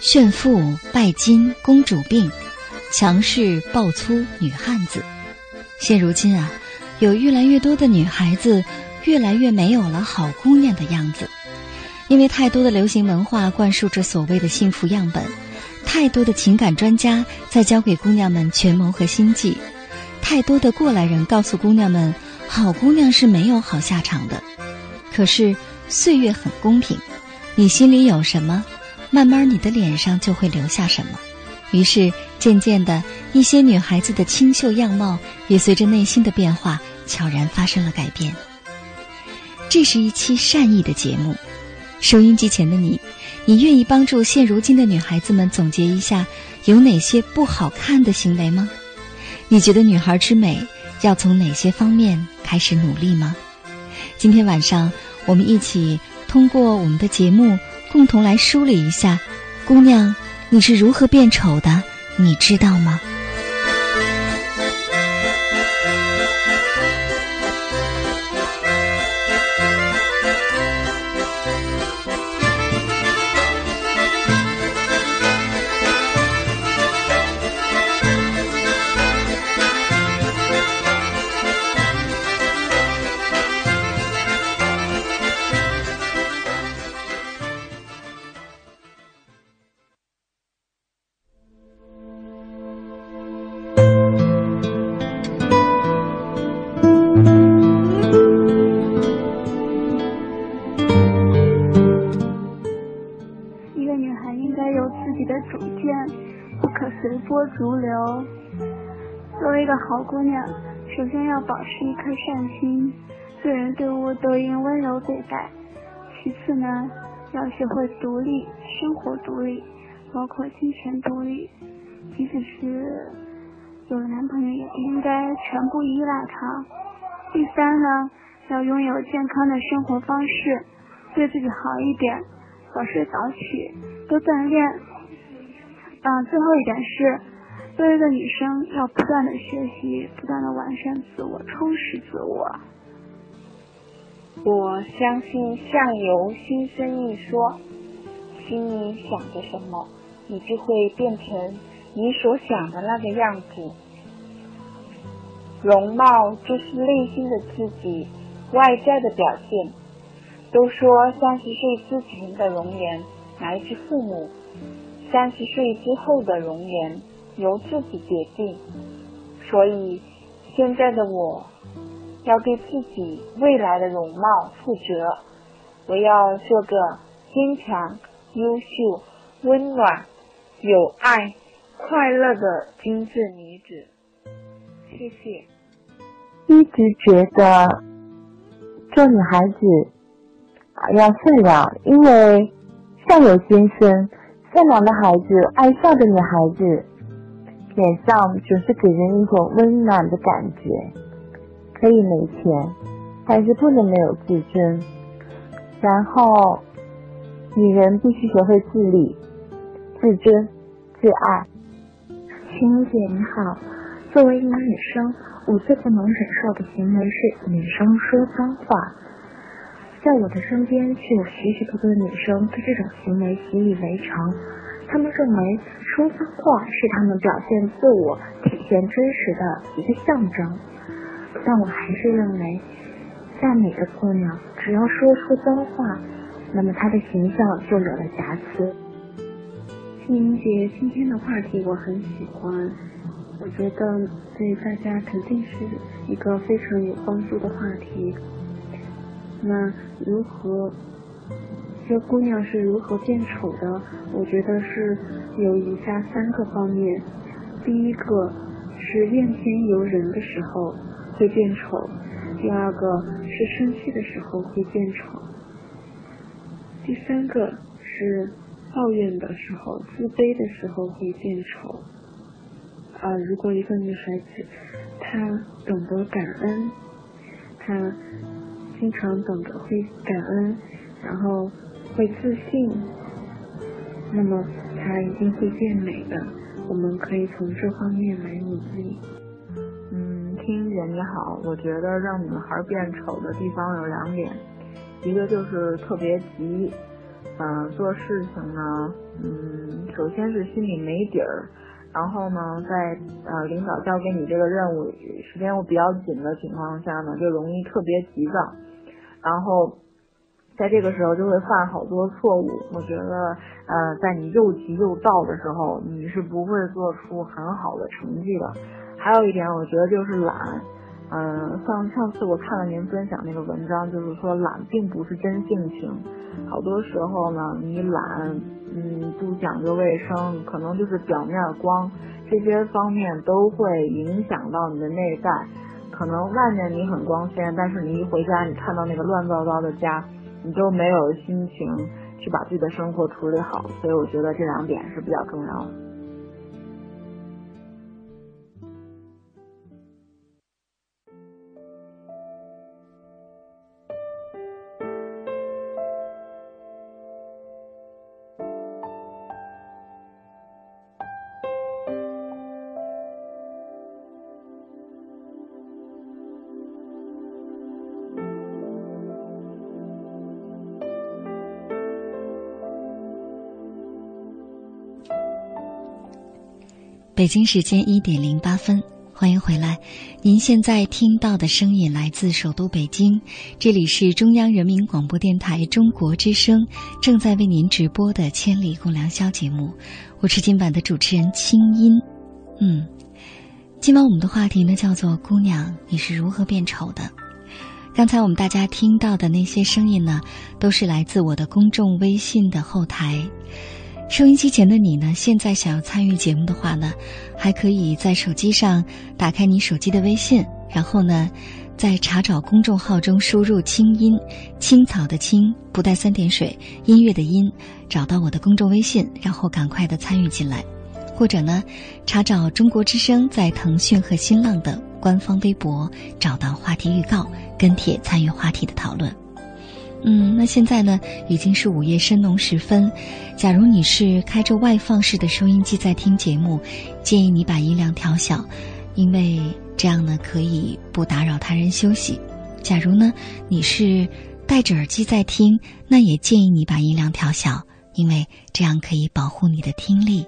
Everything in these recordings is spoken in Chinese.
炫富拜金公主病，强势暴粗女汉子。现如今啊，有越来越多的女孩子越来越没有了好姑娘的样子，因为太多的流行文化灌输着所谓的幸福样本，太多的情感专家在教给姑娘们权谋和心计，太多的过来人告诉姑娘们，好姑娘是没有好下场的。可是岁月很公平，你心里有什么？慢慢，你的脸上就会留下什么。于是，渐渐的，一些女孩子的清秀样貌也随着内心的变化悄然发生了改变。这是一期善意的节目，收音机前的你，你愿意帮助现如今的女孩子们总结一下有哪些不好看的行为吗？你觉得女孩之美要从哪些方面开始努力吗？今天晚上，我们一起通过我们的节目。共同来梳理一下，姑娘，你是如何变丑的？你知道吗？好姑娘，首先要保持一颗善心，对人对物都应温柔对待。其次呢，要学会独立，生活独立，包括金钱独立。即使是有了男朋友，也应该全部依赖他。第三呢，要拥有健康的生活方式，对自己好一点，早睡早起，多锻炼。啊，最后一点是。作为一个女生，要不断的学习，不断的完善自我，充实自我。我相信相由心生一说，心里想着什么，你就会变成你所想的那个样子。容貌就是内心的自己，外在的表现。都说三十岁之前的容颜来自父母，三十岁之后的容颜。由自己决定，所以现在的我要对自己未来的容貌负责。我要做个坚强、优秀、温暖、有爱、快乐的精致女子。谢谢。一直觉得做女孩子啊要善良，因为相由心生，善良的孩子，爱笑的女孩子。脸上总是给人一种温暖的感觉。可以没钱，但是不能没有自尊。然后，女人必须学会自立、自尊、自爱。青姐你好，作为一名女生，我最不能忍受的行为是女生说脏话。在我的身边，却有许许多多的女生对这种行为习以为常。他们认为说脏话是他们表现自我、体现真实的一个象征，但我还是认为，再美的姑娘，只要说出脏话，那么她的形象就有了瑕疵。青云姐今天的话题我很喜欢，我觉得对大家肯定是一个非常有帮助的话题。那如何这姑娘是如何变丑的？我觉得是有以下三个方面。第一个是怨天尤人的时候会变丑，第二个是生气的时候会变丑，第三个是抱怨的时候、自卑的时候会变丑。啊，如果一个女孩子她懂得感恩，她经常懂得会感恩，然后。会自信，那么她一定会变美的。我们可以从这方面来努力。嗯，听姐你好，我觉得让女孩变丑的地方有两点，一个就是特别急，嗯，做事情呢，嗯，首先是心里没底儿，然后呢，在呃领导交给你这个任务时间又比较紧的情况下呢，就容易特别急躁，然后。在这个时候就会犯好多错误，我觉得，呃，在你又急又躁的时候，你是不会做出很好的成绩的。还有一点，我觉得就是懒，嗯，像上次我看了您分享那个文章，就是说懒并不是真性情，好多时候呢，你懒，嗯，不讲究卫生，可能就是表面光，这些方面都会影响到你的内在。可能外面你很光鲜，但是你一回家，你看到那个乱糟糟的家。你都没有心情去把自己的生活处理好，所以我觉得这两点是比较重要的。北京时间一点零八分，欢迎回来。您现在听到的声音来自首都北京，这里是中央人民广播电台中国之声正在为您直播的《千里共良宵》节目。我是今晚的主持人清音。嗯，今晚我们的话题呢叫做“姑娘，你是如何变丑的？”刚才我们大家听到的那些声音呢，都是来自我的公众微信的后台。收音机前的你呢？现在想要参与节目的话呢，还可以在手机上打开你手机的微信，然后呢，在查找公众号中输入“清音青草”的“青”不带三点水，音乐的“音”，找到我的公众微信，然后赶快的参与进来，或者呢，查找中国之声在腾讯和新浪的官方微博，找到话题预告，跟帖参与话题的讨论。嗯，那现在呢，已经是午夜深浓时分。假如你是开着外放式的收音机在听节目，建议你把音量调小，因为这样呢可以不打扰他人休息。假如呢你是戴着耳机在听，那也建议你把音量调小，因为这样可以保护你的听力。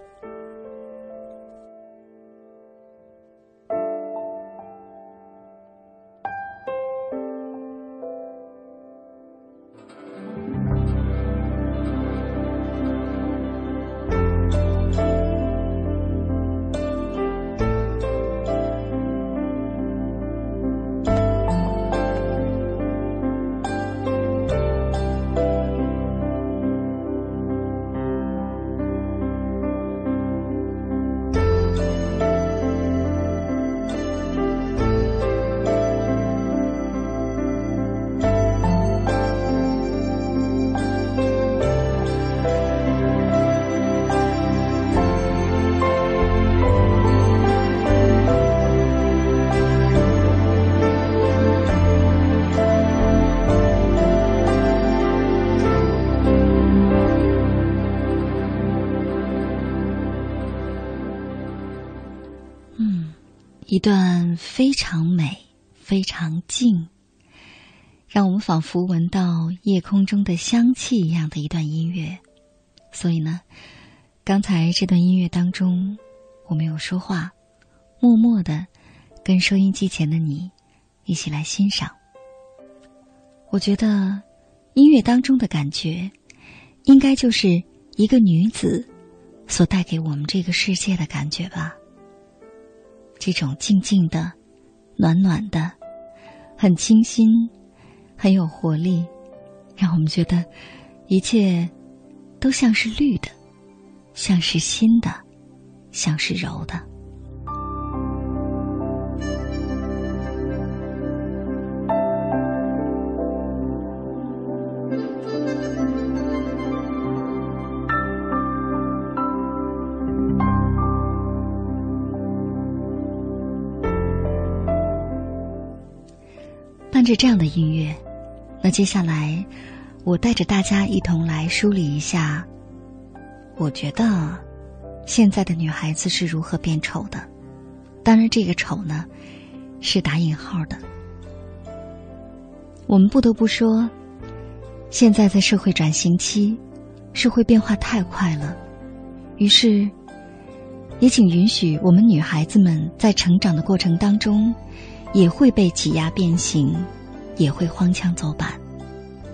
一段非常美、非常静，让我们仿佛闻到夜空中的香气一样的一段音乐。所以呢，刚才这段音乐当中，我没有说话，默默的跟收音机前的你一起来欣赏。我觉得音乐当中的感觉，应该就是一个女子所带给我们这个世界的感觉吧。这种静静的、暖暖的、很清新、很有活力，让我们觉得一切都像是绿的，像是新的，像是柔的。听着这样的音乐，那接下来，我带着大家一同来梳理一下。我觉得，现在的女孩子是如何变丑的？当然，这个丑呢，是打引号的。我们不得不说，现在在社会转型期，社会变化太快了，于是，也请允许我们女孩子们在成长的过程当中。也会被挤压变形，也会荒腔走板，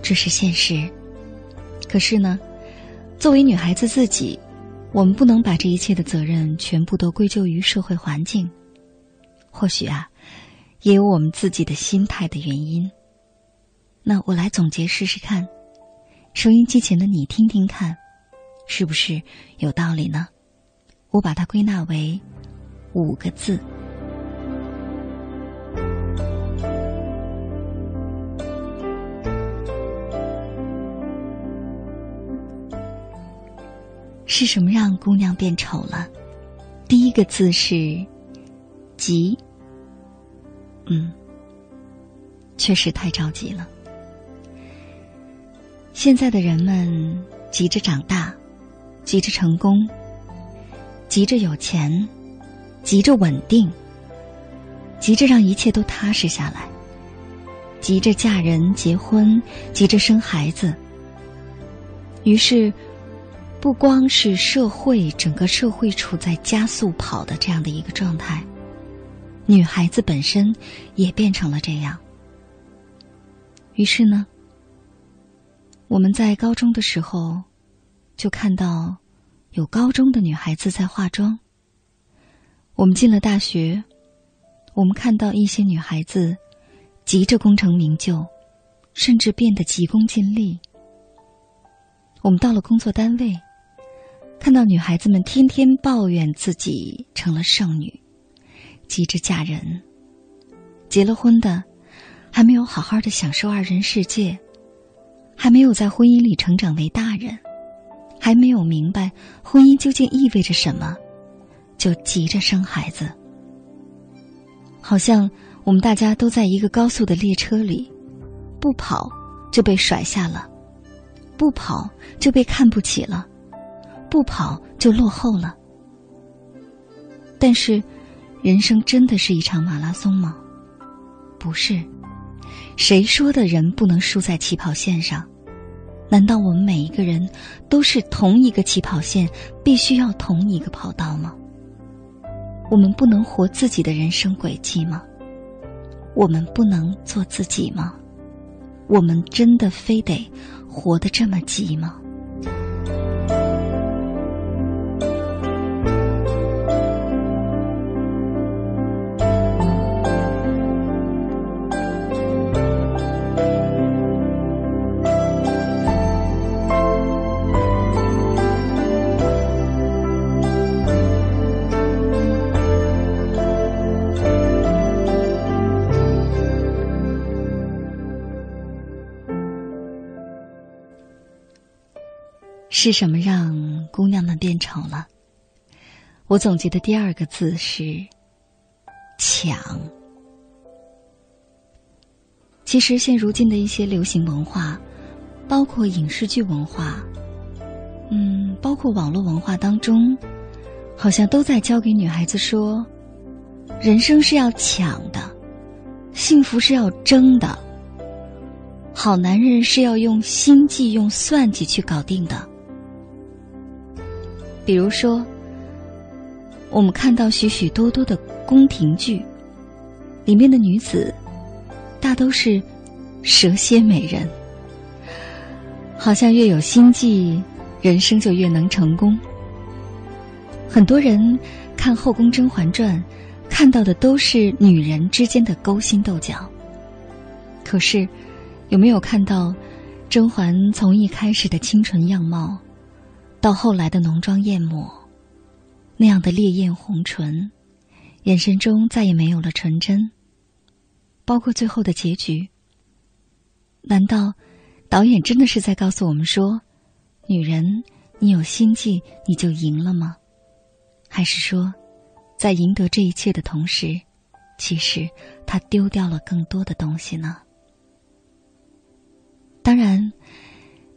这是现实。可是呢，作为女孩子自己，我们不能把这一切的责任全部都归咎于社会环境。或许啊，也有我们自己的心态的原因。那我来总结试试看，收音机前的你听听看，是不是有道理呢？我把它归纳为五个字。是什么让姑娘变丑了？第一个字是“急”。嗯，确实太着急了。现在的人们急着长大，急着成功，急着有钱，急着稳定，急着让一切都踏实下来，急着嫁人结婚，急着生孩子。于是。不光是社会，整个社会处在加速跑的这样的一个状态，女孩子本身也变成了这样。于是呢，我们在高中的时候就看到有高中的女孩子在化妆。我们进了大学，我们看到一些女孩子急着功成名就，甚至变得急功近利。我们到了工作单位。看到女孩子们天天抱怨自己成了剩女，急着嫁人；结了婚的，还没有好好的享受二人世界，还没有在婚姻里成长为大人，还没有明白婚姻究竟意味着什么，就急着生孩子。好像我们大家都在一个高速的列车里，不跑就被甩下了，不跑就被看不起了。不跑就落后了。但是，人生真的是一场马拉松吗？不是。谁说的人不能输在起跑线上？难道我们每一个人都是同一个起跑线，必须要同一个跑道吗？我们不能活自己的人生轨迹吗？我们不能做自己吗？我们真的非得活得这么急吗？是什么让姑娘们变丑了？我总结的第二个字是“抢”。其实现如今的一些流行文化，包括影视剧文化，嗯，包括网络文化当中，好像都在教给女孩子说：人生是要抢的，幸福是要争的，好男人是要用心计、用算计去搞定的。比如说，我们看到许许多多的宫廷剧，里面的女子大都是蛇蝎美人，好像越有心计，人生就越能成功。很多人看《后宫甄嬛传》，看到的都是女人之间的勾心斗角，可是有没有看到甄嬛从一开始的清纯样貌，到后来的浓妆艳抹，那样的烈焰红唇，眼神中再也没有了纯真。包括最后的结局，难道导演真的是在告诉我们说，女人，你有心计你就赢了吗？还是说，在赢得这一切的同时，其实他丢掉了更多的东西呢？当然，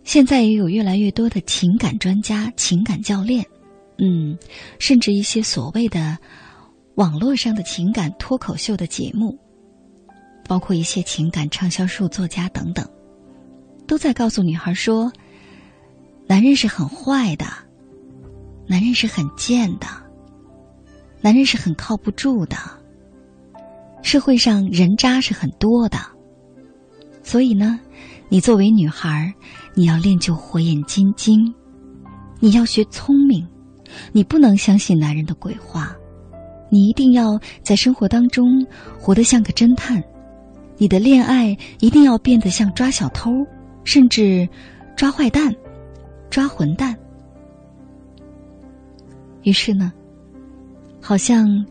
现在也有越来越多的情感专家、情感教练，嗯，甚至一些所谓的网络上的情感脱口秀的节目，包括一些情感畅销书作家等等，都在告诉女孩说：男人是很坏的，男人是很贱的，男人是很靠不住的，社会上人渣是很多的，所以呢。你作为女孩，你要练就火眼金睛，你要学聪明，你不能相信男人的鬼话，你一定要在生活当中活得像个侦探，你的恋爱一定要变得像抓小偷，甚至抓坏蛋、抓混蛋。于是呢，好像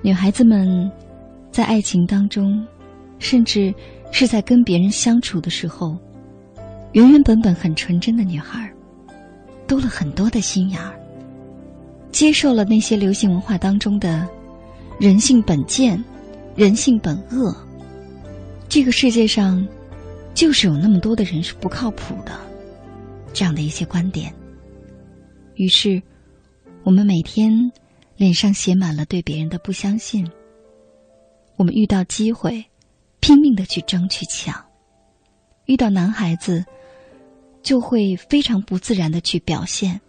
女孩子们在爱情当中，甚至。是在跟别人相处的时候，原原本本很纯真的女孩，多了很多的心眼儿，接受了那些流行文化当中的“人性本贱，人性本恶”，这个世界上就是有那么多的人是不靠谱的，这样的一些观点。于是，我们每天脸上写满了对别人的不相信。我们遇到机会。拼命的去争去抢，遇到男孩子，就会非常不自然的去表现，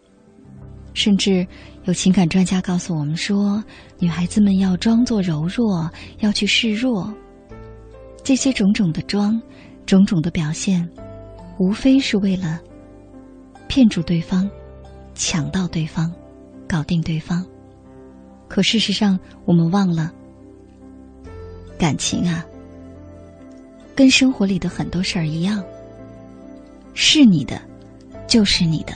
甚至有情感专家告诉我们说，女孩子们要装作柔弱，要去示弱。这些种种的装，种种的表现，无非是为了骗住对方，抢到对方，搞定对方。可事实上，我们忘了，感情啊。跟生活里的很多事儿一样，是你的，就是你的，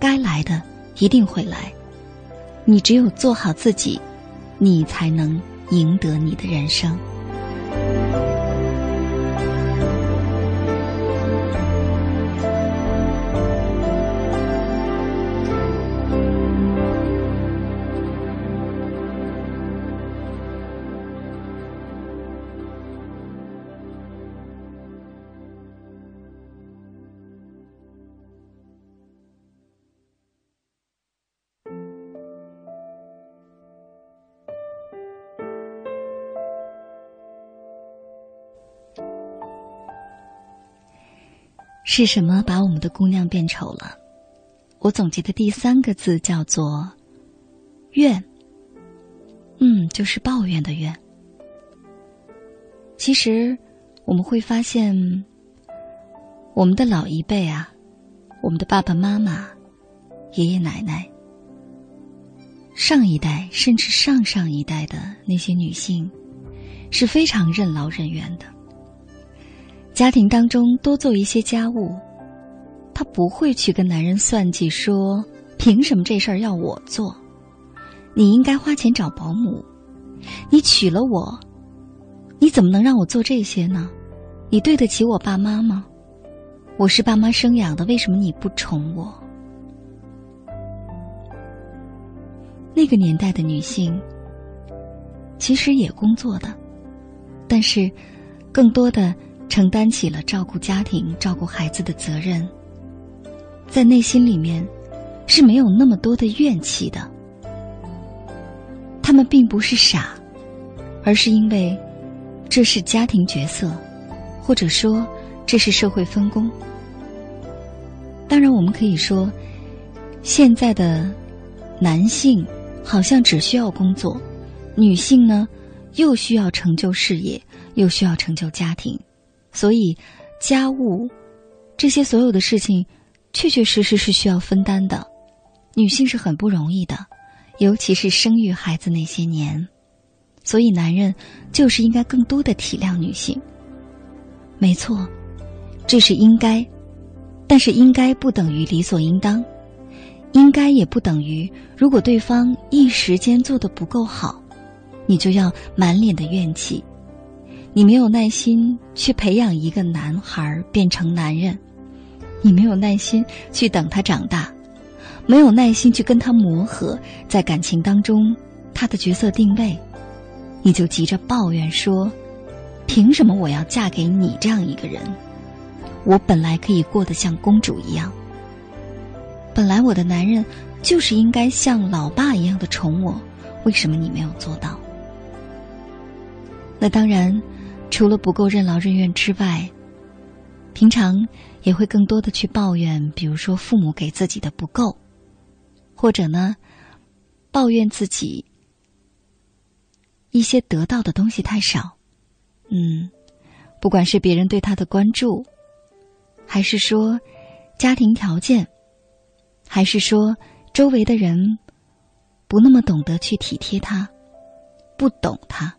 该来的一定会来。你只有做好自己，你才能赢得你的人生。是什么把我们的姑娘变丑了？我总结的第三个字叫做“怨”。嗯，就是抱怨的怨。其实我们会发现，我们的老一辈啊，我们的爸爸妈妈、爷爷奶奶、上一代甚至上上一代的那些女性，是非常任劳任怨的。家庭当中多做一些家务，她不会去跟男人算计，说凭什么这事儿要我做？你应该花钱找保姆。你娶了我，你怎么能让我做这些呢？你对得起我爸妈吗？我是爸妈生养的，为什么你不宠我？那个年代的女性其实也工作的，但是更多的。承担起了照顾家庭、照顾孩子的责任，在内心里面是没有那么多的怨气的。他们并不是傻，而是因为这是家庭角色，或者说这是社会分工。当然，我们可以说，现在的男性好像只需要工作，女性呢又需要成就事业，又需要成就家庭。所以，家务这些所有的事情，确确实实是需要分担的。女性是很不容易的，尤其是生育孩子那些年。所以，男人就是应该更多的体谅女性。没错，这是应该，但是应该不等于理所应当，应该也不等于如果对方一时间做的不够好，你就要满脸的怨气。你没有耐心去培养一个男孩变成男人，你没有耐心去等他长大，没有耐心去跟他磨合，在感情当中他的角色定位，你就急着抱怨说：“凭什么我要嫁给你这样一个人？我本来可以过得像公主一样，本来我的男人就是应该像老爸一样的宠我，为什么你没有做到？”那当然。除了不够任劳任怨之外，平常也会更多的去抱怨，比如说父母给自己的不够，或者呢，抱怨自己一些得到的东西太少。嗯，不管是别人对他的关注，还是说家庭条件，还是说周围的人不那么懂得去体贴他，不懂他。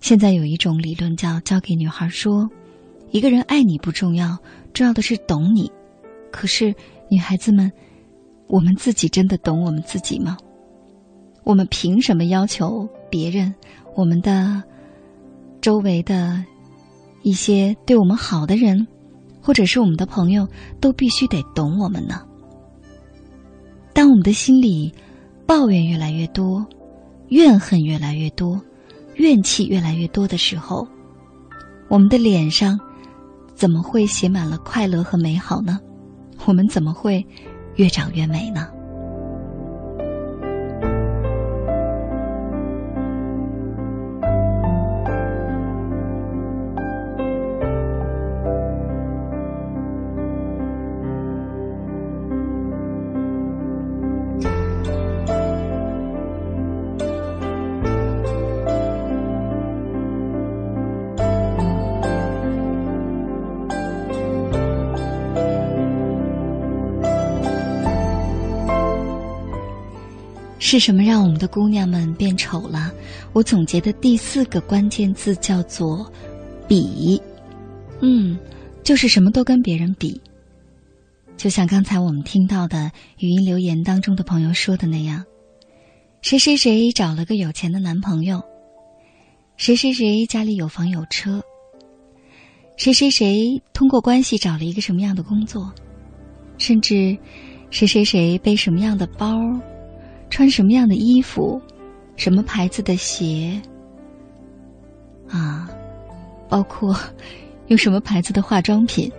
现在有一种理论叫“教给女孩说”，一个人爱你不重要，重要的是懂你。可是女孩子们，我们自己真的懂我们自己吗？我们凭什么要求别人？我们的周围的一些对我们好的人，或者是我们的朋友，都必须得懂我们呢？当我们的心里抱怨越来越多，怨恨越来越多。怨气越来越多的时候，我们的脸上怎么会写满了快乐和美好呢？我们怎么会越长越美呢？是什么让我们的姑娘们变丑了？我总结的第四个关键字叫做“比”。嗯，就是什么都跟别人比。就像刚才我们听到的语音留言当中的朋友说的那样：“谁谁谁找了个有钱的男朋友，谁谁谁家里有房有车，谁谁谁通过关系找了一个什么样的工作，甚至谁谁谁背什么样的包。”穿什么样的衣服，什么牌子的鞋，啊，包括 用什么牌子的化妆品。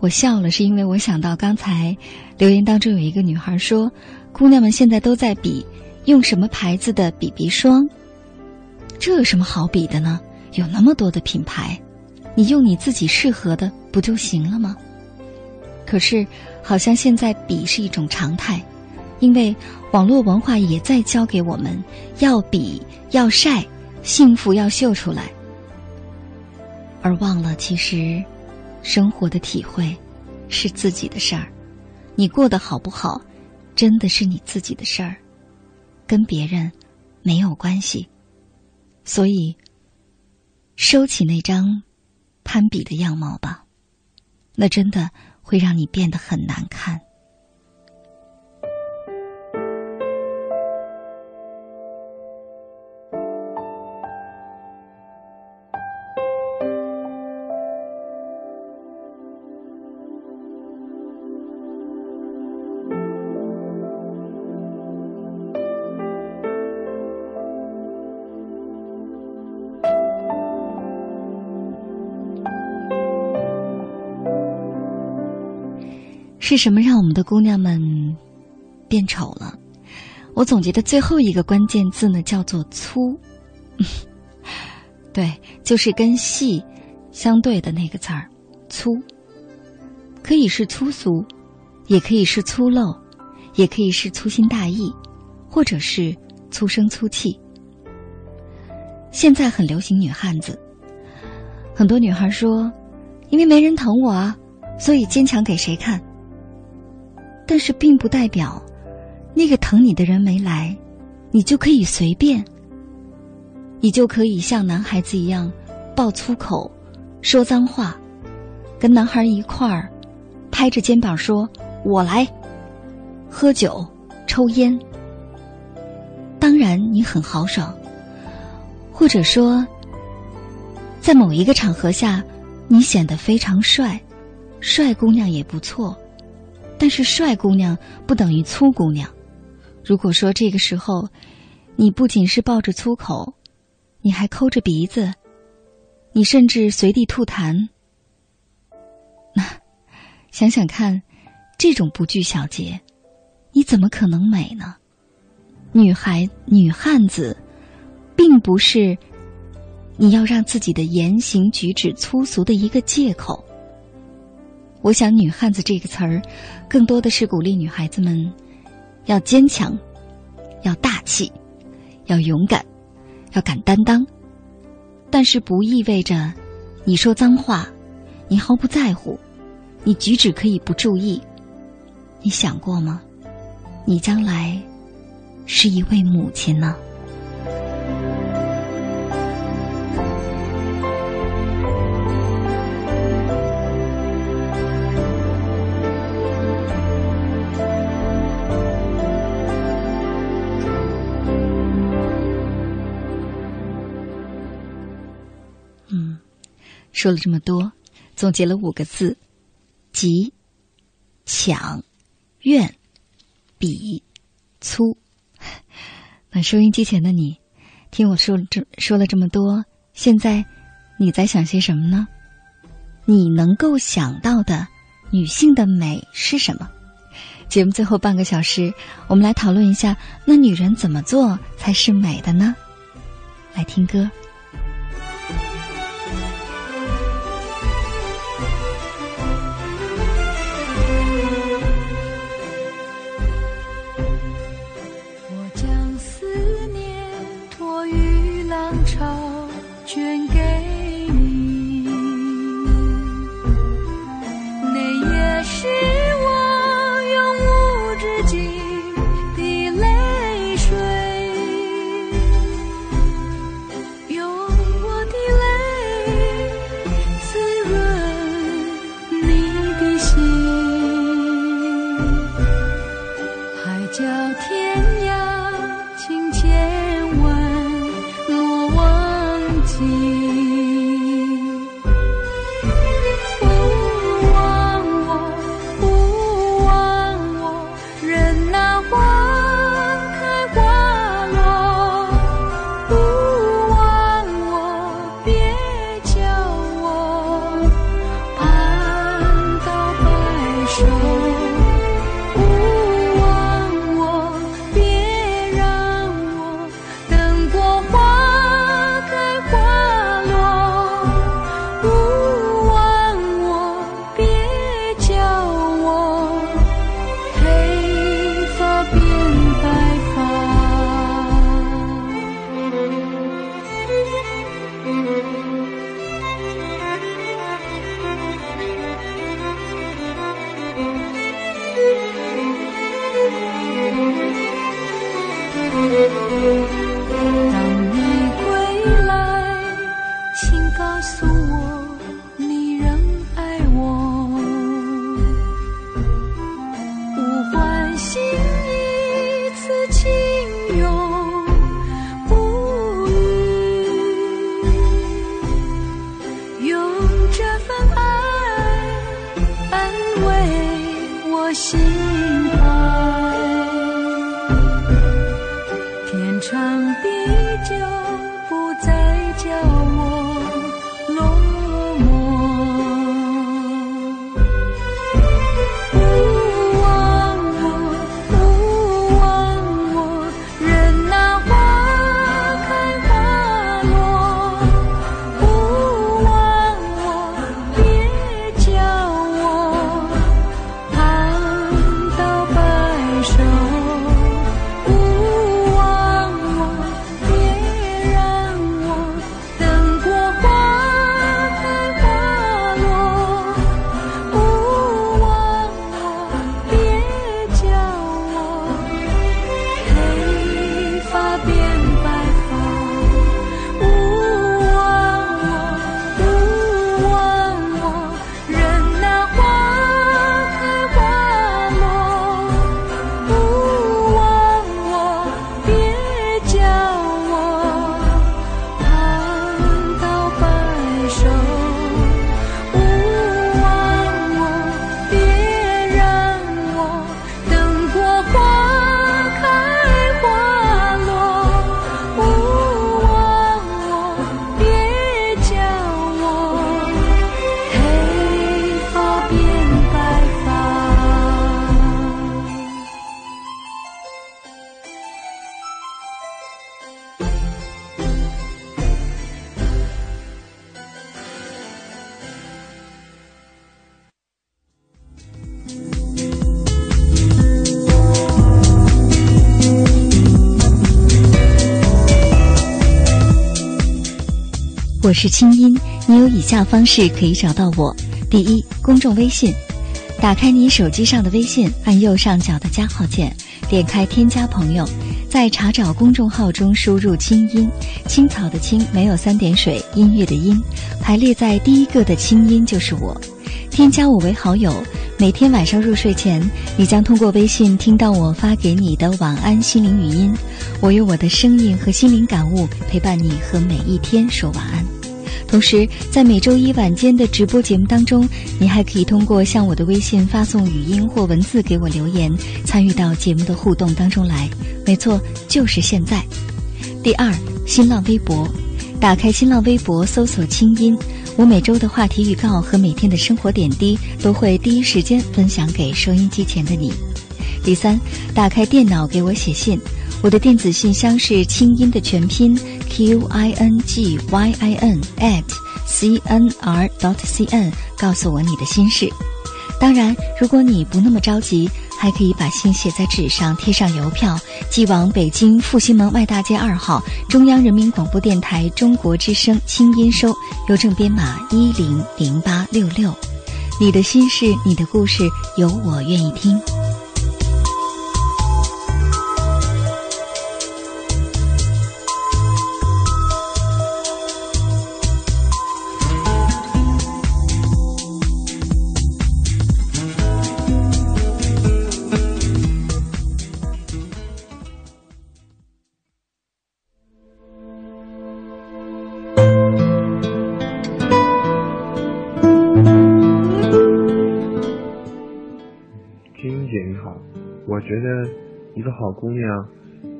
我笑了，是因为我想到刚才留言当中有一个女孩说，姑娘们现在都在比用什么牌子的 BB 霜，这有什么好比的呢？有那么多的品牌，你用你自己适合的不就行了吗？可是好像现在比是一种常态。因为网络文化也在教给我们要比要晒，幸福要秀出来，而忘了其实生活的体会是自己的事儿。你过得好不好，真的是你自己的事儿，跟别人没有关系。所以，收起那张攀比的样貌吧，那真的会让你变得很难看。是什么让我们的姑娘们变丑了？我总结的最后一个关键字呢，叫做粗。对，就是跟细相对的那个字儿，粗。可以是粗俗，也可以是粗陋，也可以是粗心大意，或者是粗声粗气。现在很流行女汉子，很多女孩说，因为没人疼我啊，所以坚强给谁看？但是并不代表，那个疼你的人没来，你就可以随便，你就可以像男孩子一样爆粗口、说脏话，跟男孩一块儿拍着肩膀说“我来”，喝酒、抽烟。当然，你很豪爽，或者说，在某一个场合下，你显得非常帅，帅姑娘也不错。但是，帅姑娘不等于粗姑娘。如果说这个时候，你不仅是抱着粗口，你还抠着鼻子，你甚至随地吐痰，那想想看，这种不拘小节，你怎么可能美呢？女孩、女汉子，并不是你要让自己的言行举止粗俗的一个借口。我想，“女汉子”这个词儿，更多的是鼓励女孩子们要坚强，要大气，要勇敢，要敢担当。但是，不意味着你说脏话，你毫不在乎，你举止可以不注意。你想过吗？你将来是一位母亲呢？说了这么多，总结了五个字：急、抢、怨、比、粗。那收音机前的你，听我说这说了这么多，现在你在想些什么呢？你能够想到的女性的美是什么？节目最后半个小时，我们来讨论一下，那女人怎么做才是美的呢？来听歌。我是清音，你有以下方式可以找到我：第一，公众微信，打开你手机上的微信，按右上角的加号键，点开添加朋友，在查找公众号中输入“清音”，青草的青没有三点水，音乐的音，排列在第一个的清音就是我，添加我为好友。每天晚上入睡前，你将通过微信听到我发给你的晚安心灵语音。我用我的声音和心灵感悟陪伴你和每一天说晚安。同时，在每周一晚间的直播节目当中，你还可以通过向我的微信发送语音或文字给我留言，参与到节目的互动当中来。没错，就是现在。第二，新浪微博，打开新浪微博搜索“清音”。我每周的话题预告和每天的生活点滴都会第一时间分享给收音机前的你。第三，打开电脑给我写信，我的电子信箱是清音的全拼 q i n g y i n at c n r dot c n，告诉我你的心事。当然，如果你不那么着急。还可以把信写在纸上，贴上邮票，寄往北京复兴门外大街二号中央人民广播电台中国之声清音收，邮政编码一零零八六六。你的心事，你的故事，有我愿意听。觉得一个好姑娘，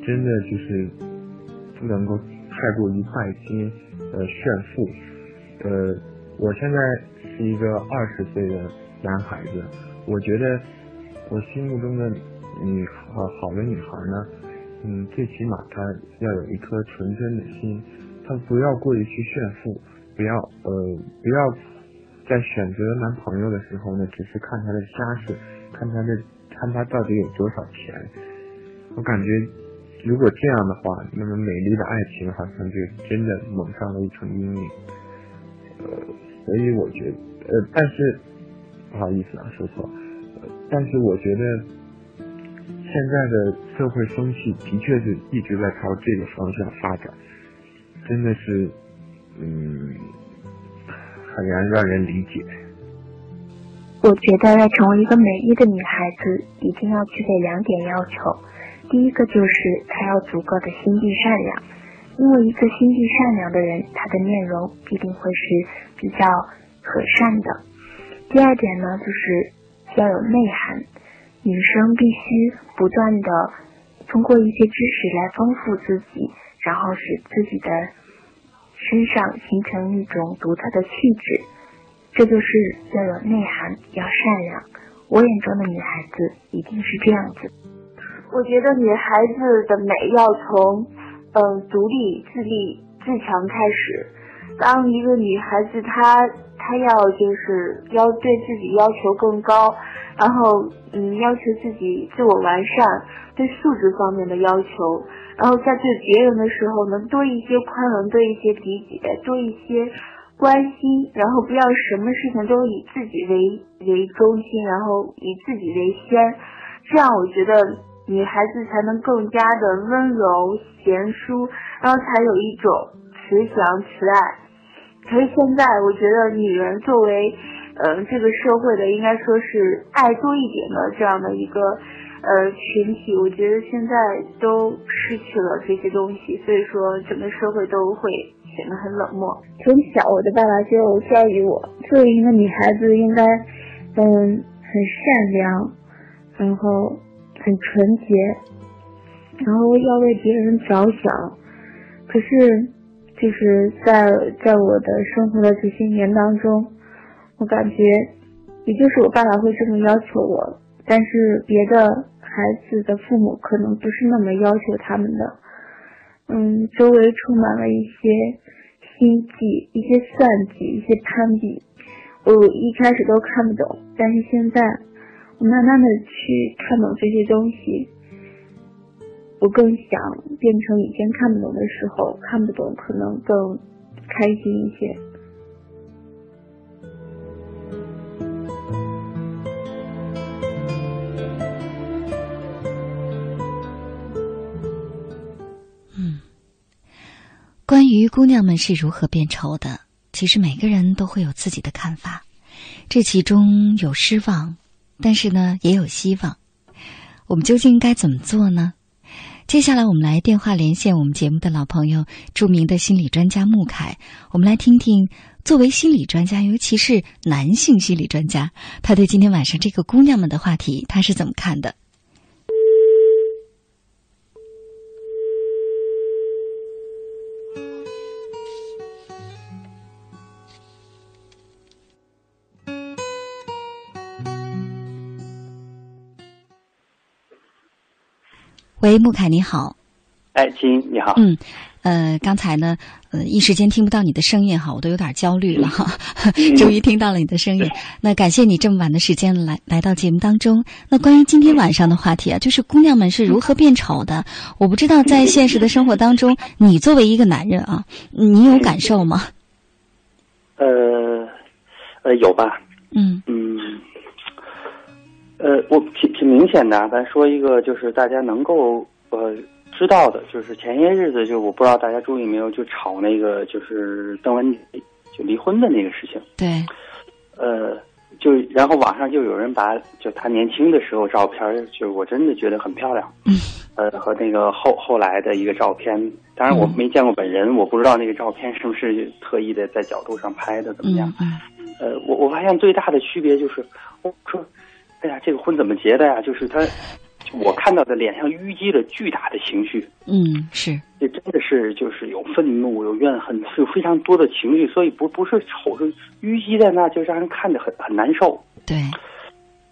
真的就是不能够太过于拜金，呃，炫富。呃，我现在是一个二十岁的男孩子，我觉得我心目中的女好好的女孩呢，嗯，最起码她要有一颗纯真的心，她不要过于去炫富，不要呃不要在选择男朋友的时候呢，只是看他的家世，看他的看他到底有多少钱。我感觉，如果这样的话，那么美丽的爱情好像就真的蒙上了一层阴影。呃，所以我觉得，呃，但是不好意思啊，说错。但是我觉得，现在的社会风气的确是一直在朝这个方向发展，真的是，嗯，很难让人理解。我觉得要成为一个美丽的女孩子，一定要具备两点要求。第一个就是她要足够的心地善良，因为一个心地善良的人，他的面容必定会是比较和善的。第二点呢，就是要有内涵，女生必须不断的通过一些知识来丰富自己，然后使自己的身上形成一种独特的气质，这就是要有内涵，要善良。我眼中的女孩子一定是这样子。我觉得女孩子的美要从，嗯，独立、自立、自强开始。当一个女孩子她她要就是要对自己要求更高，然后嗯要求自己自我完善，对素质方面的要求，然后在对别人的时候能多一些宽容，多一些理解，多一些关心，然后不要什么事情都以自己为为中心，然后以自己为先，这样我觉得。女孩子才能更加的温柔贤淑，然后才有一种慈祥慈爱。可是现在，我觉得女人作为，呃，这个社会的应该说是爱多一点的这样的一个，呃，群体，我觉得现在都失去了这些东西，所以说整个社会都会显得很冷漠。从小，我的爸爸就教育我，作为一个女孩子，应该，嗯，很善良，然后。很纯洁，然后要为别人着想。可是，就是在在我的生活的这些年当中，我感觉，也就是我爸爸会这么要求我，但是别的孩子的父母可能不是那么要求他们的。嗯，周围充满了一些心计、一些算计、一些攀比，我一开始都看不懂，但是现在我。慢慢的去看懂这些东西，我更想变成以前看不懂的时候看不懂，可能更开心一些。关于姑娘们是如何变丑的，其实每个人都会有自己的看法。这其中有失望，但是呢，也有希望。我们究竟该怎么做呢？接下来，我们来电话连线我们节目的老朋友，著名的心理专家穆凯。我们来听听，作为心理专家，尤其是男性心理专家，他对今天晚上这个姑娘们的话题，他是怎么看的？喂，穆凯，你好。哎，亲，你好。嗯，呃，刚才呢，呃，一时间听不到你的声音哈，我都有点焦虑了哈。终于听到了你的声音，那感谢你这么晚的时间来来到节目当中。那关于今天晚上的话题啊，就是姑娘们是如何变丑的。我不知道在现实的生活当中，你作为一个男人啊，你有感受吗？呃，呃，有吧。嗯嗯。呃，我挺挺明显的，咱说一个，就是大家能够呃知道的，就是前些日子，就我不知道大家注意没有，就炒那个就是邓文迪就离婚的那个事情。对。呃，就然后网上就有人把就他年轻的时候照片，就我真的觉得很漂亮。嗯。呃，和那个后后来的一个照片，当然我没见过本人，我不知道那个照片是不是特意的在角度上拍的怎么样。嗯。呃，我我发现最大的区别就是，我说。哎呀，这个婚怎么结的呀？就是他，我看到的脸上淤积了巨大的情绪。嗯，是。这真的是就是有愤怒、有怨恨，有非常多的情绪，所以不不是丑，是淤积在那，就让人看着很很难受。对。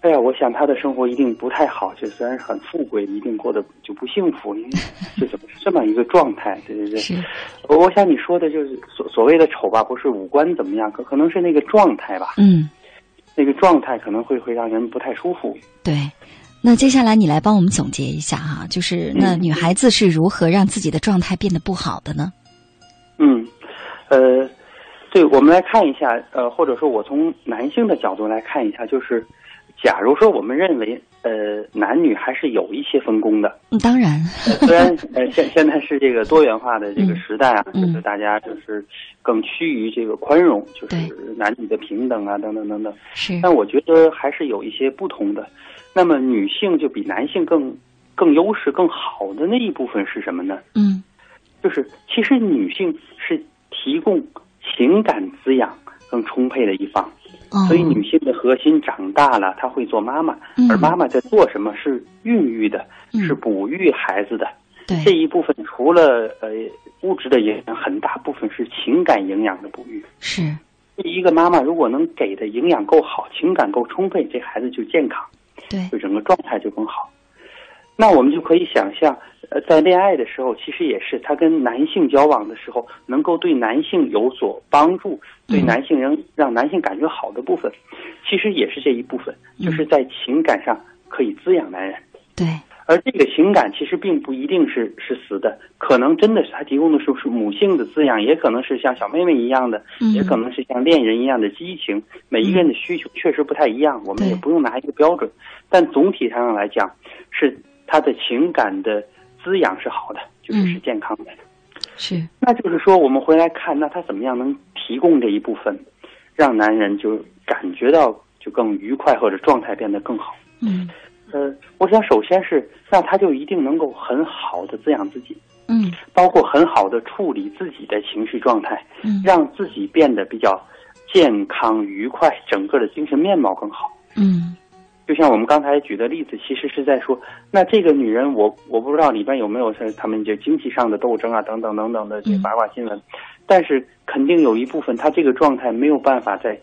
哎呀，我想他的生活一定不太好，就虽然很富贵，一定过得就不幸福，因为这怎么是这么一个状态？对对对。我想你说的就是所所谓的丑吧，不是五官怎么样，可可能是那个状态吧。嗯。那个状态可能会会让人不太舒服。对，那接下来你来帮我们总结一下哈，就是那女孩子是如何让自己的状态变得不好的呢？嗯，呃，对，我们来看一下，呃，或者说我从男性的角度来看一下，就是假如说我们认为，呃，男女还是有一些分工的。嗯，当然，虽然呃现现在是这个多元化的这个时代啊，就是大家就是更趋于这个宽容，就是男女的平等啊，等等等等。是，但我觉得还是有一些不同的。那么女性就比男性更更优势、更好的那一部分是什么呢？嗯，就是其实女性是提供情感滋养更充沛的一方。所以，女性的核心长大了，她会做妈妈，而妈妈在做什么？是孕育的，是哺育孩子的。对这一部分，除了呃物质的营养，很大部分是情感营养的哺育。是，一个妈妈如果能给的营养够好，情感够充沛，这孩子就健康，对，就整个状态就更好。那我们就可以想象，呃，在恋爱的时候，其实也是他跟男性交往的时候，能够对男性有所帮助，对男性让让男性感觉好的部分，其实也是这一部分，就是在情感上可以滋养男人。对，而这个情感其实并不一定是是死的，可能真的是他提供的是是母性的滋养，也可能是像小妹妹一样的，也可能是像恋人一样的激情。每一个人的需求确实不太一样，我们也不用拿一个标准，但总体上来讲是。他的情感的滋养是好的，就是是健康的，是。那就是说，我们回来看，那他怎么样能提供这一部分，让男人就感觉到就更愉快，或者状态变得更好？嗯，呃，我想首先是那他就一定能够很好的滋养自己，嗯，包括很好的处理自己的情绪状态，嗯，让自己变得比较健康愉快，整个的精神面貌更好，嗯。就像我们刚才举的例子，其实是在说，那这个女人，我我不知道里边有没有是他们就经济上的斗争啊，等等等等的这八卦新闻，但是肯定有一部分，她这个状态没有办法再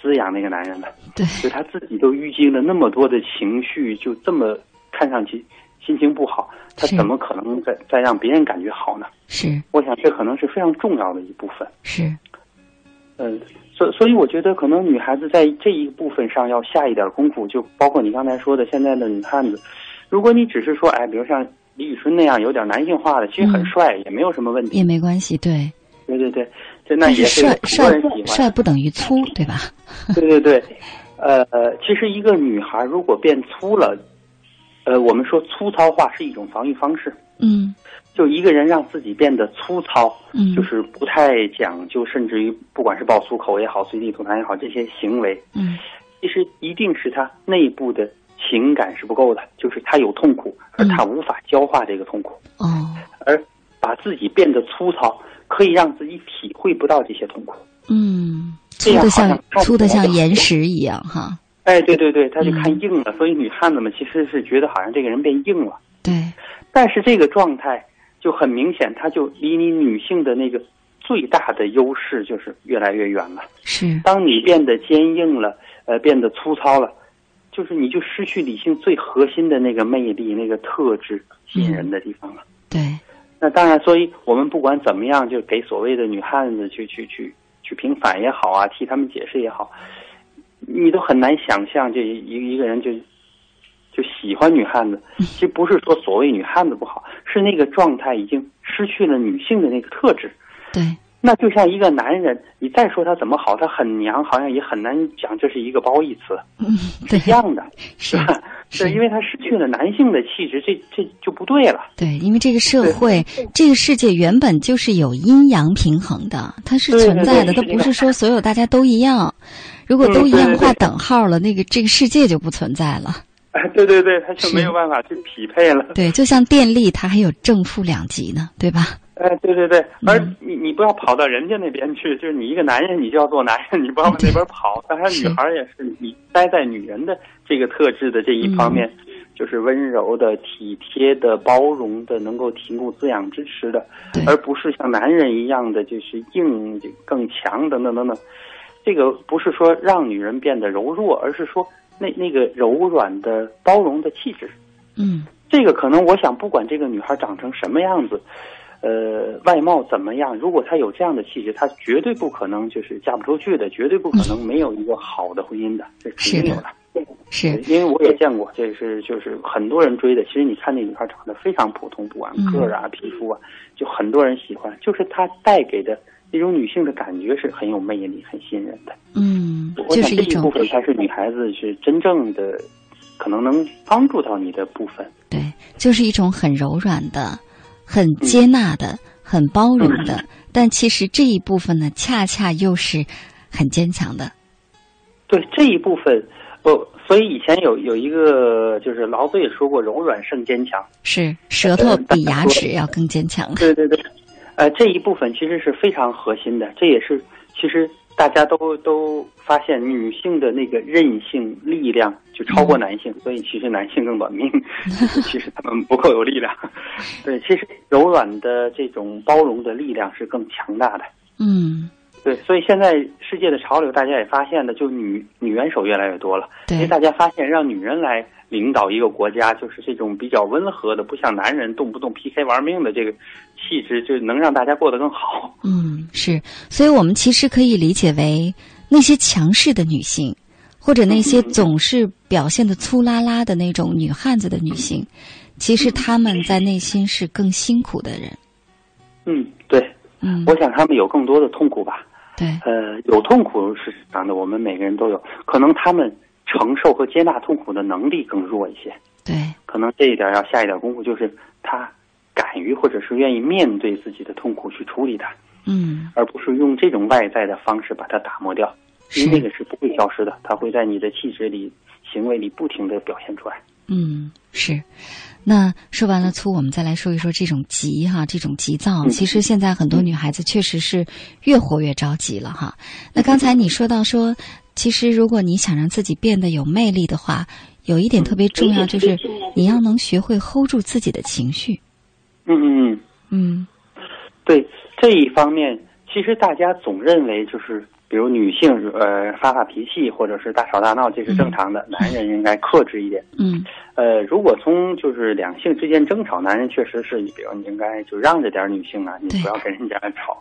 滋养那个男人了。对，就她自己都淤积了那么多的情绪，就这么看上去心情不好，她怎么可能再再让别人感觉好呢？是，我想这可能是非常重要的一部分。是，嗯。所所以，我觉得可能女孩子在这一部分上要下一点功夫，就包括你刚才说的现在的女汉子。如果你只是说，哎，比如像李宇春那样有点男性化的，其实很帅，也没有什么问题，也没关系。对，对对对。就那也是帅很多帅人喜欢。帅不等于粗，对吧？对对对，呃，其实一个女孩如果变粗了，呃，我们说粗糙化是一种防御方式。嗯就一个人让自己变得粗糙，嗯。就是不太讲究，甚至于不管是爆粗口也好，随地吐痰也好，这些行为，嗯。其实一定是他内部的情感是不够的，就是他有痛苦，而他无法消化这个痛苦，哦。而把自己变得粗糙，可以让自己体会不到这些痛苦。嗯，这样好粗的像粗的起来就像岩石一样哈。哎，对对对，他就看嗯。硬了，所以女汉子们其实是觉得好像这个人变硬了，对，但是这个状态就很明显，它就离你女性的那个最大的优势就是越来越远了。是当你变得坚硬了，呃，变得粗糙了，就是你就失去理性最核心的那个魅力、那个特质、吸引人的地方了。对，那当然，所以我们不管怎么样，就给所谓的女汉子去去去去平反也好啊，替他们解释也好，你都很难想象，这一一个人就就喜欢女汉子。其实不是说所谓女汉子不好，是那个状态已经失去了女性的那个特质。对，那就像一个男人，你再说他怎么好，他很娘，好像也很难讲这是一个褒义词，嗯，对，一样的，是吧？是因为他失去了男性的气质，这这就不对了。对，因为这个社会、这个世界原本就是有阴阳平衡的，它是存在的，它不是说所有大家都一样。如果都一样画等号了，那个这个世界就不存在了。哎，对对对，他就没有办法去匹配了。对，就像电力，它还有正负两极呢，对吧？哎，对对对，而嗯你你不要跑到人家那边去，就是你一个男人，你就要做男人，你不要往那边跑。当然，女孩也是，你待在女人的这个特质的这一方面，嗯就是温柔的、体贴的、包容的，能够提供滋养支持的，而不是像男人一样的就是硬、更强等等等等。这个不是说让女人变得柔弱，而是说那那个柔软的、包容的气质。嗯这个可能，我想，不管这个女孩长成什么样子，呃，外貌怎么样，如果她有这样的气质，她绝对不可能就是嫁不出去的，绝对不可能没有一个好的婚姻的，这是肯定有的。是因为我也见过，这是就是很多人追的。其实你看那女孩长得非常普通，不管个儿啊、皮肤啊，就很多人喜欢，就是她带给的那种女性的感觉是很有魅力、很吸引人的。嗯，我就是一种想这一部分才是女孩子是真正的，可能能帮助到你的部分。对，就是一种很柔软的、很接纳的、很包容的，但其实这一部分呢，恰恰又是很坚强的。对这一部分，哦，所以以前有有一个就是老子也说过，柔软胜坚强。是舌头比牙齿要更坚强。对对对，呃，这一部分其实是非常核心的，这也是其实大家都都发现女性的那个韧性、力量就超过男性，所以其实男性更短命，其实他们不够有力量。对，其实柔软的这种包容的力量是更强大的。嗯，对，所以现在世界的潮流，大家也发现了，就女女元首越来越多了。因为，大家发现，让女人来领导一个国家，就是这种比较温和的，不像男人动不动 PK 玩命的这个气质，就能让大家过得更好。嗯，是，所以我们其实可以理解为那些强势的女性，或者那些总是表现的粗拉拉的那种女汉子的女性，其实她们在内心是更辛苦的人。嗯，对，嗯，我想她们有更多的痛苦吧。对，呃，有痛苦是正常的，我们每个人都有，可能他们承受和接纳痛苦的能力更弱一些。对，可能这一点要下一点功夫，就是他敢于或者是愿意面对自己的痛苦去处理它，嗯，而不是用这种外在的方式把它打磨掉，因为那个是不会消失的，它会在你的气质里、行为里不停的表现出来。嗯，是。那说完了粗，我们再来说一说这种急哈，这种急躁。嗯其实现在很多女孩子确实是越活越着急了哈。那刚才你说到说，其实如果你想让自己变得有魅力的话，有一点特别重要，就是你要能学会 hold 住自己的情绪。嗯嗯嗯，嗯对这一方面，其实大家总认为就是，比如女性呃发发脾气或者是大吵大闹，这是正常的，男人应该克制一点。嗯呃，如果从就是两性之间争吵，男人确实是，比如你应该就让着点女性啊，你不要跟人家吵。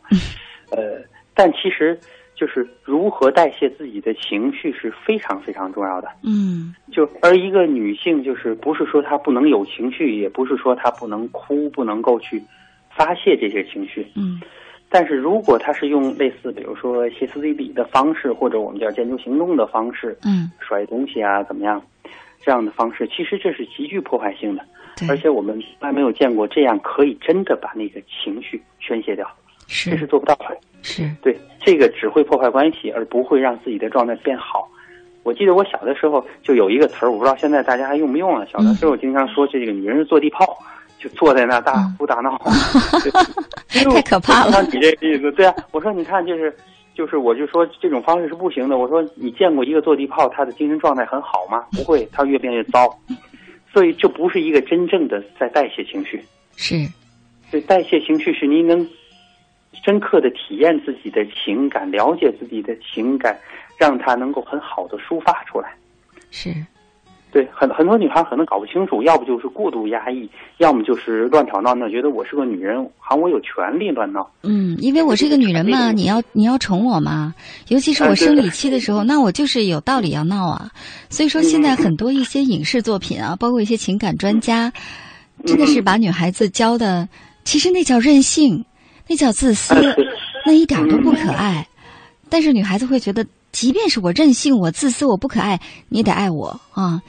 呃，但其实就是如何代谢自己的情绪是非常非常重要的。嗯就而一个女性，就是不是说她不能有情绪，也不是说她不能哭，不能够去发泄这些情绪。嗯但是如果她是用类似比如说歇斯底里的方式，或者我们叫见诸行动的方式，嗯，摔东西啊怎么样，这样的方式，其实这是极具破坏性的。对，而且我们从来没有见过这样可以真的把那个情绪宣泄掉，是这是做不到的。是对，这个只会破坏关系，而不会让自己的状态变好。我记得我小的时候就有一个词儿，我不知道现在大家还用不用了。小的时候经常说这个女人是坐地炮，就坐在那大哭大闹，太可怕了。你这意思对啊？我说你看，就是就是，我就说这种方式是不行的。我说你见过一个坐地炮，他的精神状态很好吗？不会，他越变越糟。所以这不是一个真正的在代谢情绪。是，对，代谢情绪是您能深刻的体验自己的情感，了解自己的情感。让他能够很好的抒发出来，是，对，很很多女孩可能搞不清楚，要不就是过度压抑，要么就是乱吵闹闹，觉得我是个女人，好像我有权利乱闹。嗯，因为我是个女人嘛，你要你要宠我嘛，尤其是我生理期的时候，那我就是有道理要闹啊。所以说，现在很多一些影视作品啊，包括一些情感专家，真的是把女孩子教的，其实那叫任性，那叫自私，那一点都不可爱。但是女孩子会觉得。即便是我任性，我自私，我不可爱，你也得爱我啊！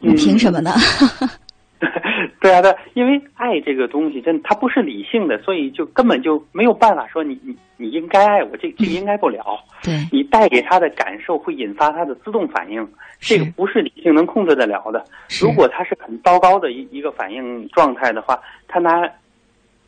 你凭什么呢？对啊，对，因为爱这个东西，真它不是理性的，所以就根本就没有办法说你你你应该爱我，这这个应该不了。对，你带给他的感受会引发他的自动反应，这个不是理性能控制得了的。如果他是很糟糕的一一个反应状态的话，他拿。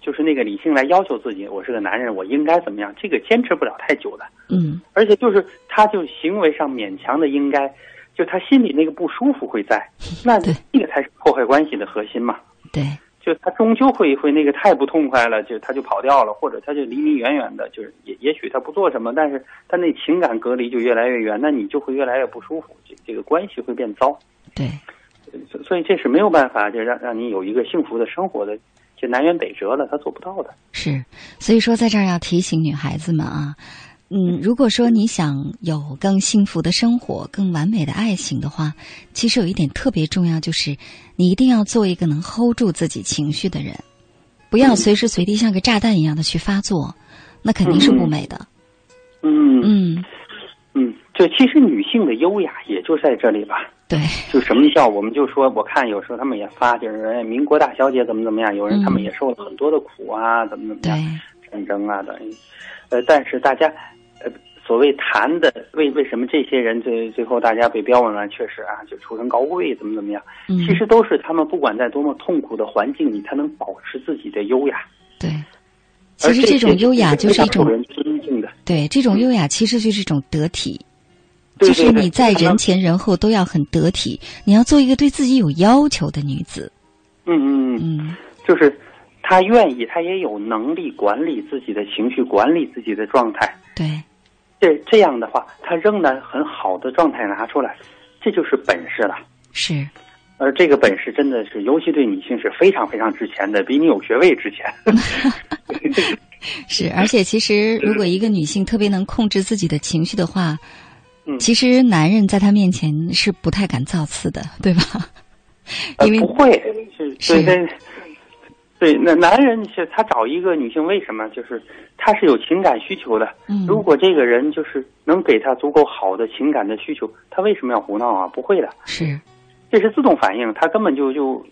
就是那个理性来要求自己，我是个男人，我应该怎么样？这个坚持不了太久的。嗯，而且就是他就行为上勉强的应该，就他心里那个不舒服会在，那这个才是破坏关系的核心嘛。对，就他终究会会那个太不痛快了，就他就跑掉了，或者他就离你远远的，就是也也许他不做什么，但是他那情感隔离就越来越远，那你就会越来越不舒服，这这个关系会变糟。对，所以这是没有办法，就让让你有一个幸福的生活的。就南辕北辙了，他做不到的。是，所以说在这儿要提醒女孩子们啊，嗯，如果说你想有更幸福的生活、更完美的爱情的话，其实有一点特别重要，就是你一定要做一个能 hold 住自己情绪的人，不要随时随地像个炸弹一样的去发作，那肯定是不美的。嗯嗯嗯，对，其实女性的优雅也就在这里吧。对，就什么叫我们就说，我看有时候他们也发，就是民国大小姐怎么怎么样，有人他们也受了很多的苦啊，怎么怎么样，战争啊等于，呃，但是大家，呃，所谓谈的为为什么这些人最最后大家被标榜了，确实啊，就出身高贵怎么怎么样，其实都是他们不管在多么痛苦的环境里，他能保持自己的优雅。对，其实这种优雅就是一种人尊敬的。对，这种优雅其实就是一种得体。就是你在人前人后都要很得体，你要做一个对自己有要求的女子。嗯嗯嗯，就是她愿意，她也有能力管理自己的情绪，管理自己的状态。对，这这样的话，她仍然很好的状态拿出来，这就是本事了。是，而这个本事真的是，尤其对女性是非常非常值钱的，比你有学位值钱。是，而且其实，如果一个女性特别能控制自己的情绪的话。嗯，其实男人在他面前是不太敢造次的，对吧？因为不会是对对，那男人是他找一个女性，为什么？就是他是有情感需求的。嗯，如果这个人就是能给他足够好的情感的需求，他为什么要胡闹啊？不会的，是，这是自动反应，他根本就就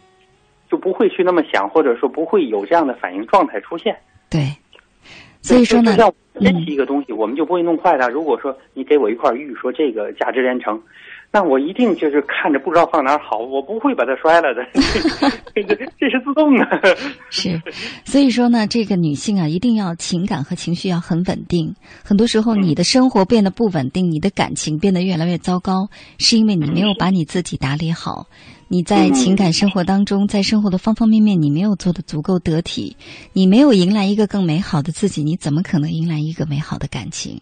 就不会去那么想，或者说不会有这样的反应状态出现。对。所以说呢，珍惜一个东西，我们就不会弄坏它。如果说你给我一块玉，说这个价值连城，那我一定就是看着不知道放哪儿好，我不会把它摔了的。这是自动的。是，所以说呢，这个女性啊，一定要情感和情绪要很稳定。很多时候，你的生活变得不稳定，你的感情变得越来越糟糕，是因为你没有把你自己打理好。你在情感生活当中，在生活的方方面面，你没有做的足够得体，你没有迎来一个更美好的自己，你怎么可能迎来一个美好的感情？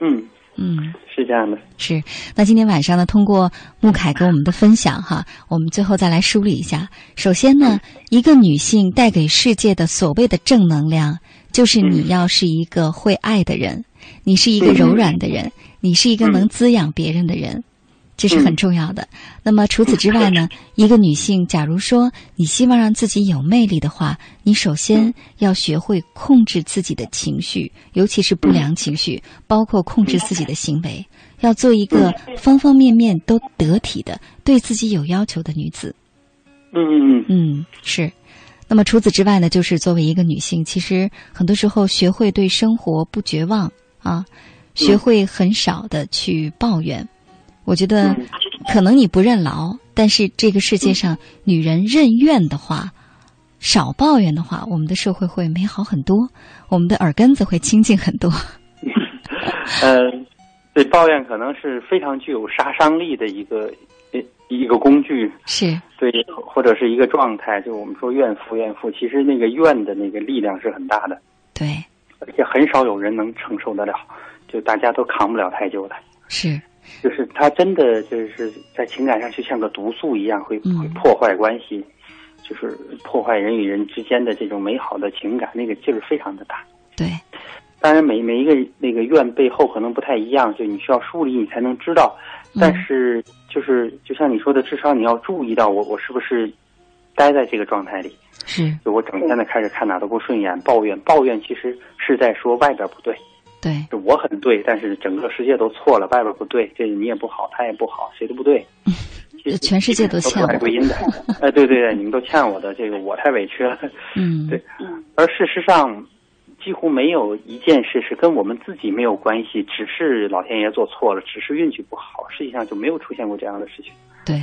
嗯嗯，是这样的。是。那今天晚上呢，通过穆凯跟我们的分享哈，我们最后再来梳理一下。首先呢，一个女性带给世界的所谓的正能量，就是你要是一个会爱的人，你是一个柔软的人，你是一个能滋养别人的人。这是很重要的。那么除此之外呢，一个女性，假如说你希望让自己有魅力的话，你首先要学会控制自己的情绪，尤其是不良情绪，包括控制自己的行为，要做一个方方面面都得体的、对自己有要求的女子。嗯嗯嗯，是。那么除此之外呢，就是作为一个女性，其实很多时候学会对生活不绝望啊，学会很少的去抱怨。我觉得可能你不认劳，但是这个世界上女人认怨的话，少抱怨的话，我们的社会会美好很多，我们的耳根子会清净很多。呃，对，抱怨可能是非常具有杀伤力的一个。一个工具。是。对，或者是一个状态，就我们说怨妇怨妇，其实那个怨的那个力量是很大的，对，而且很少有人能承受得了，就大家都扛不了太久的，是，就是他真的就是在情感上就像个毒素一样，会会破坏关系，就是破坏人与人之间的这种美好的情感，那个劲儿非常的大，对，当然每每一个那个怨背后可能不太一样，就你需要梳理，你才能知道。但是，就是就像你说的，至少你要注意到我，我是不是待在这个状态里？是，就我整天的开始看哪都不顺眼，抱怨，抱怨，其实是在说外边不对。对，就我很对，但是整个世界都错了，外边不对，这你也不好，他也不好，谁都不对。全世界都欠我。归因的，哎，对对对，你们都欠我的，这个我太委屈了。嗯，对。而事实上。几乎没有一件事是跟我们自己没有关系，只是老天爷做错了，只是运气不好。实际上就没有出现过这样的事情。对，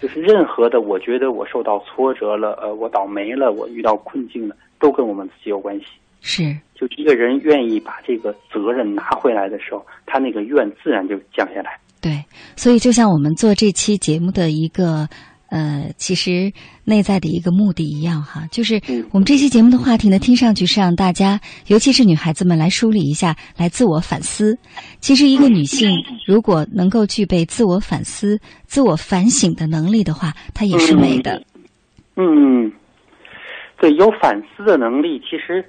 就是任何的，我觉得我受到挫折了，呃，我倒霉了，我遇到困境了，都跟我们自己有关系。是，就一个人愿意把这个责任拿回来的时候，他那个怨自然就降下来。对，所以就像我们做这期节目的一个。呃，其实内在的一个目的一样哈，就是我们这期节目的话题呢，听上去是让大家，尤其是女孩子们来梳理一下，来自我反思。其实，一个女性如果能够具备自我反思、自我反省的能力的话，她也是美的。嗯，对，有反思的能力，其实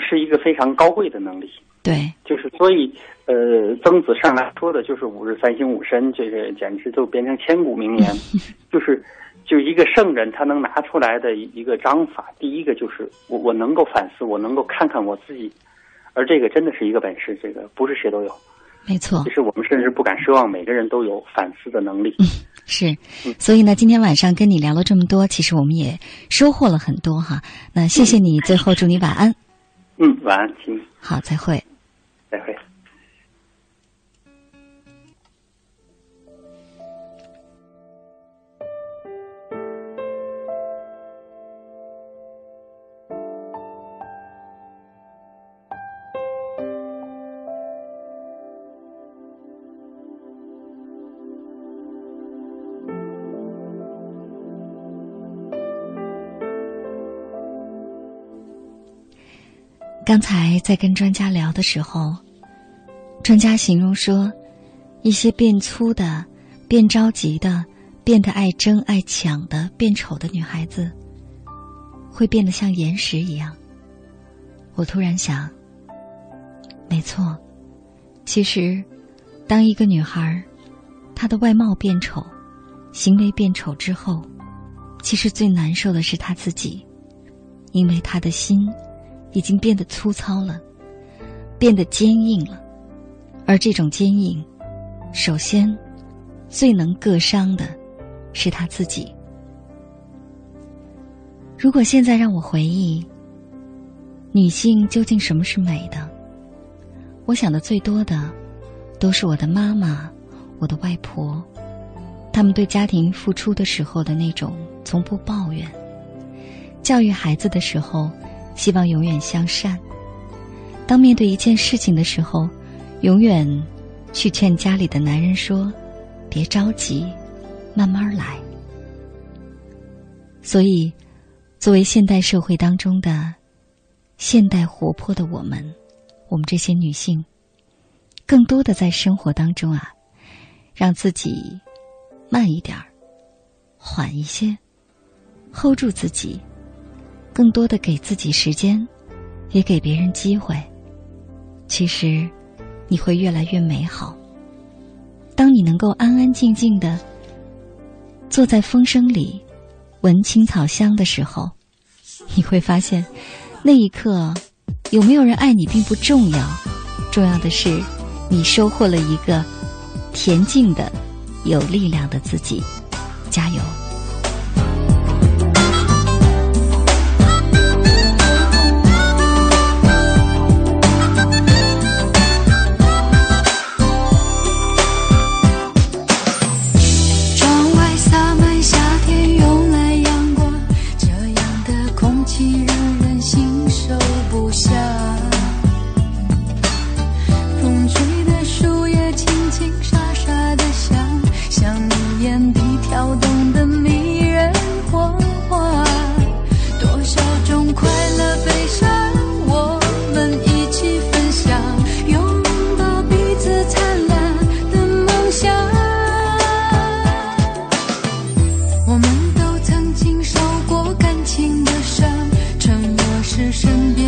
是一个非常高贵的能力。对，就是所以，呃，曾子上来说的就是“吾日三省吾身”，这个简直就变成千古名言。就是，就一个圣人他能拿出来的一个章法，第一个就是我我能够反思，我能够看看我自己，而这个真的是一个本事，这个不是谁都有。没错，其实我们甚至不敢奢望每个人都有反思的能力。嗯，是。所以呢，今天晚上跟你聊了这么多，其实我们也收获了很多哈。那谢谢你，最后祝你晚安。嗯，晚安，亲。好，再会。再会。刚才在跟专家聊的时候，专家形容说，一些变粗的、变着急的、变得爱争爱抢的、变丑的女孩子，会变得像岩石一样。我突然想，没错，其实，当一个女孩她的外貌变丑、行为变丑之后，其实最难受的是她自己，因为她的心。已经变得粗糙了，变得坚硬了，而这种坚硬，首先最能割伤的是他自己。如果现在让我回忆，女性究竟什么是美的，我想的最多的都是我的妈妈、我的外婆，他们对家庭付出的时候的那种从不抱怨，教育孩子的时候。希望永远向善。当面对一件事情的时候，永远去劝家里的男人说：“别着急，慢慢来。”所以，作为现代社会当中的现代活泼的我们，我们这些女性，更多的在生活当中啊，让自己慢一点儿，缓一些，hold 住自己。更多的给自己时间，也给别人机会。其实，你会越来越美好。当你能够安安静静的坐在风声里，闻青草香的时候，你会发现，那一刻有没有人爱你并不重要，重要的是你收获了一个恬静的、有力量的自己。加油！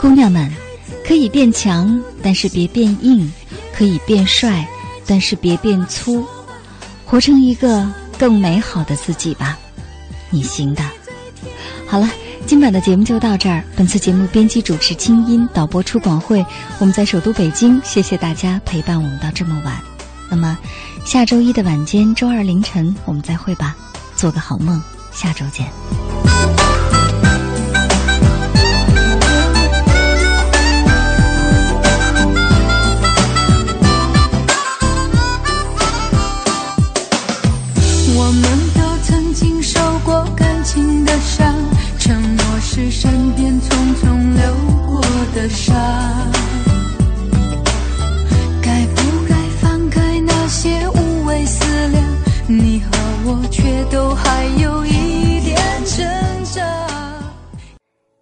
姑娘们，可以变强，但是别变硬；可以变帅，但是别变粗。活成一个更美好的自己吧，你行的。好了，今晚的节目就到这儿。本次节目编辑主持清音，导播出广汇。我们在首都北京，谢谢大家陪伴我们到这么晚。那么，下周一的晚间，周二凌晨，我们再会吧。做个好梦，下周见。